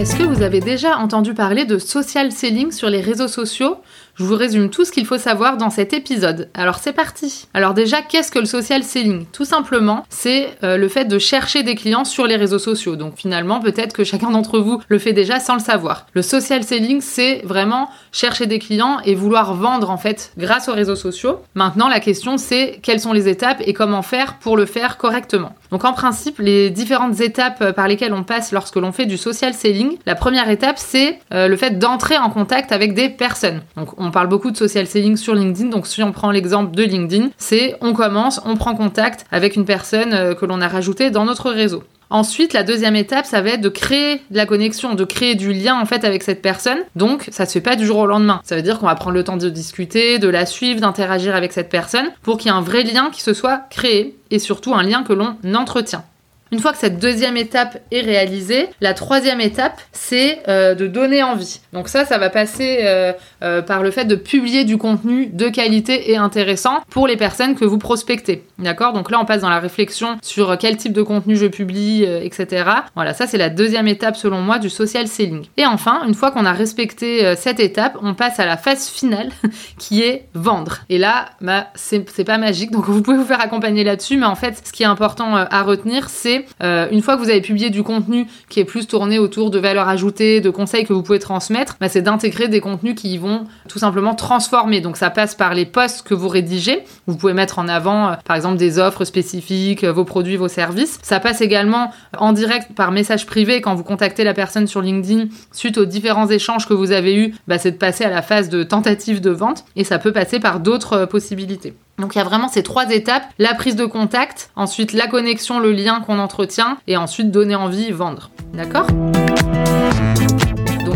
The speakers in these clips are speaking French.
Est-ce que vous avez déjà entendu parler de social selling sur les réseaux sociaux? Je vous résume tout ce qu'il faut savoir dans cet épisode. Alors c'est parti. Alors déjà, qu'est-ce que le social selling? Tout simplement, c'est euh, le fait de chercher des clients sur les réseaux sociaux. Donc finalement, peut-être que chacun d'entre vous le fait déjà sans le savoir. Le social selling, c'est vraiment chercher des clients et vouloir vendre en fait grâce aux réseaux sociaux. Maintenant, la question c'est quelles sont les étapes et comment faire pour le faire correctement? Donc en principe, les différentes étapes par lesquelles on passe lorsque l'on fait du social selling, la première étape c'est euh, le fait d'entrer en contact avec des personnes. Donc on on parle beaucoup de social selling sur LinkedIn, donc si on prend l'exemple de LinkedIn, c'est on commence, on prend contact avec une personne euh, que l'on a rajoutée dans notre réseau. Ensuite, la deuxième étape, ça va être de créer de la connexion, de créer du lien en fait avec cette personne. Donc, ça se fait pas du jour au lendemain. Ça veut dire qu'on va prendre le temps de discuter, de la suivre, d'interagir avec cette personne pour qu'il y ait un vrai lien qui se soit créé et surtout un lien que l'on entretient. Une fois que cette deuxième étape est réalisée, la troisième étape, c'est euh, de donner envie. Donc ça, ça va passer euh, euh, par le fait de publier du contenu de qualité et intéressant pour les personnes que vous prospectez. D'accord? Donc là, on passe dans la réflexion sur quel type de contenu je publie, etc. Voilà, ça c'est la deuxième étape selon moi du social selling. Et enfin, une fois qu'on a respecté cette étape, on passe à la phase finale qui est vendre. Et là, bah, c'est pas magique, donc vous pouvez vous faire accompagner là-dessus, mais en fait, ce qui est important à retenir, c'est euh, une fois que vous avez publié du contenu qui est plus tourné autour de valeurs ajoutées, de conseils que vous pouvez transmettre, bah, c'est d'intégrer des contenus qui vont tout simplement transformer. Donc ça passe par les posts que vous rédigez. Vous pouvez mettre en avant, euh, par exemple, des offres spécifiques, euh, vos produits, vos services. Ça passe également en direct par message privé quand vous contactez la personne sur LinkedIn suite aux différents échanges que vous avez eus. Bah, c'est de passer à la phase de tentative de vente et ça peut passer par d'autres possibilités. Donc il y a vraiment ces trois étapes, la prise de contact, ensuite la connexion, le lien qu'on entretient, et ensuite donner envie, vendre. D'accord?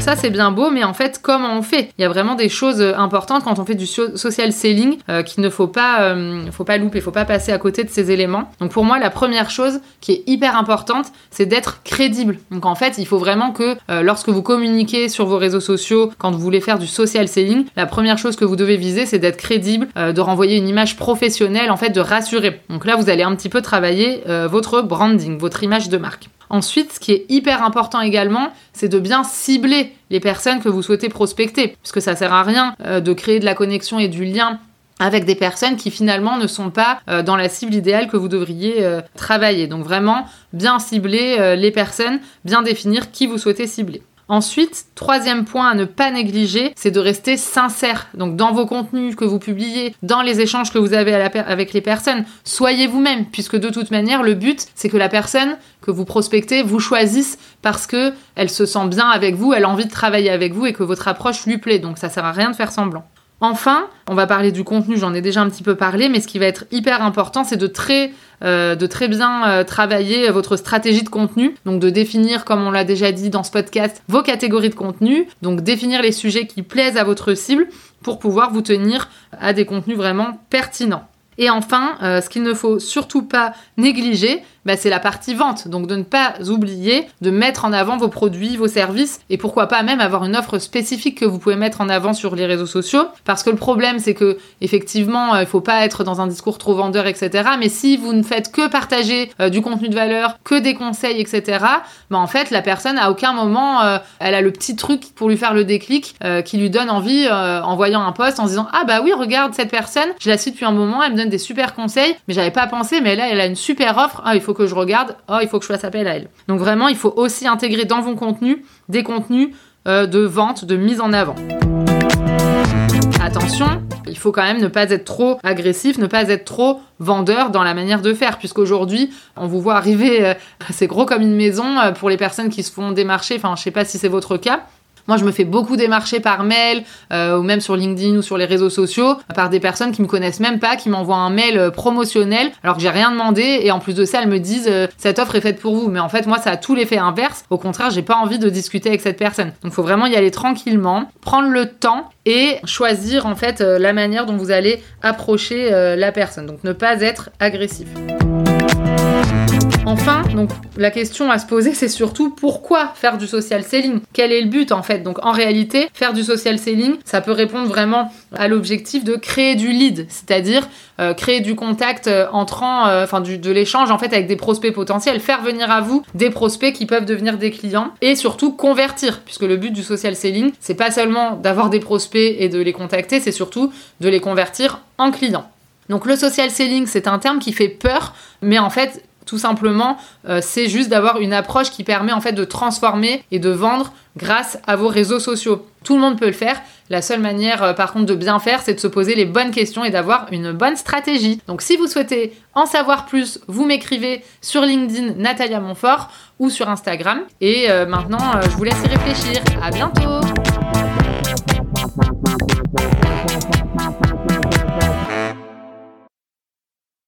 Donc ça c'est bien beau, mais en fait comment on fait? Il y a vraiment des choses euh, importantes quand on fait du social selling euh, qu'il ne faut pas, euh, faut pas louper, faut pas passer à côté de ces éléments. Donc pour moi la première chose qui est hyper importante, c'est d'être crédible. Donc en fait il faut vraiment que lorsque vous communiquez sur vos réseaux sociaux, quand vous voulez faire du social selling, la première chose que vous devez viser c'est d'être crédible, de renvoyer une image professionnelle, en fait de rassurer. Donc là vous allez un petit peu travailler votre branding, votre image de marque. Ensuite, ce qui est hyper important également, c'est de bien cibler les personnes que vous souhaitez prospecter, puisque ça sert à rien euh, de créer de la connexion et du lien avec des personnes qui finalement ne sont pas euh, dans la cible idéale que vous devriez euh, travailler. Donc vraiment bien cibler les personnes, bien définir qui vous souhaitez cibler. Ensuite, troisième point à ne pas négliger, c'est de rester sincère. Donc dans vos contenus que vous publiez, dans les échanges que vous avez avec les personnes, soyez vous-même, puisque de toute manière, le but, c'est que la personne que vous prospectez vous choisisse parce que elle se sent bien avec vous, elle a envie de travailler avec vous et que votre approche lui plaît. Donc ça sert à rien de faire semblant. Enfin, on va parler du contenu, j'en ai déjà un petit peu parlé, mais ce qui va être hyper important, c'est de très, euh, bien euh, travailler votre stratégie de contenu. Donc de définir, comme on l'a déjà dit dans ce podcast, vos catégories de contenu. Donc définir les sujets qui plaisent à votre cible pour pouvoir vous tenir à des contenus vraiment pertinents. Et enfin, euh, ce qu'il ne faut surtout pas négliger, bah, c'est la partie vente. Donc de ne pas oublier de mettre en avant vos produits, vos services et pourquoi pas même avoir une offre spécifique que vous pouvez mettre en avant sur les réseaux sociaux. Parce que le problème, c'est que effectivement, euh, il faut pas être dans un discours trop vendeur, etc. Mais si vous ne faites que partager euh, du contenu de valeur, que des conseils, etc. Bah, en fait, la personne à aucun moment, euh, elle a le petit truc pour lui faire le déclic qui lui donne envie en voyant un post en disant ah bah oui regarde cette personne, je la suis depuis un moment, elle me donne des super conseils, mais j'avais pas pensé, mais là elle a une super offre, ah, il faut je regarde, oh, il faut que je fasse appel à elle. Donc vraiment, il faut aussi intégrer dans vos contenus des contenus euh, de vente, de mise en avant. Attention, il faut quand même ne pas être trop agressif, ne pas être trop vendeur dans la manière de faire, puisqu'aujourd'hui, on vous voit arriver, euh, c'est gros comme une maison euh, pour les personnes qui se font démarcher, enfin je sais pas si c'est votre cas, Moi, je me fais beaucoup démarcher par mail euh, ou même sur LinkedIn ou sur les réseaux sociaux par des personnes qui me connaissent même pas, qui m'envoient un mail euh, promotionnel alors que j'ai rien demandé et en plus de ça, elles me disent euh, cette offre est faite pour vous. Mais en fait, moi, ça a tout l'effet inverse. Au contraire, j'ai pas envie de discuter avec cette personne. Donc, faut vraiment y aller tranquillement, prendre le temps et choisir en fait la manière dont vous allez approcher la personne. Donc, ne pas être agressif. Donc la question à se poser, c'est surtout pourquoi faire du social selling? Quel est le but en fait? Donc en réalité, faire du social selling, ça peut répondre vraiment à l'objectif de créer du lead, c'est-à-dire euh, créer du contact euh, entrant, euh, enfin de l'échange en fait avec des prospects potentiels, faire venir à vous des prospects qui peuvent devenir des clients et surtout convertir, puisque le but du social selling, c'est pas seulement d'avoir des prospects et de les contacter, c'est surtout de les convertir en clients. Donc le social selling, c'est un terme qui fait peur, mais en fait, tout simplement, euh, c'est juste d'avoir une approche qui permet en fait de transformer et de vendre grâce à vos réseaux sociaux. Tout le monde peut le faire. La seule manière, euh, par contre, de bien faire, c'est de se poser les bonnes questions et d'avoir une bonne stratégie. Donc, si vous souhaitez en savoir plus, vous m'écrivez sur LinkedIn Natalia Montfort ou sur Instagram. Et euh, maintenant, je vous laisse y réfléchir. À bientôt!